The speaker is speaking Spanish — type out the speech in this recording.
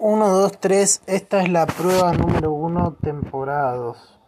uno, dos, tres. Esta es la prueba número uno, temporada dos.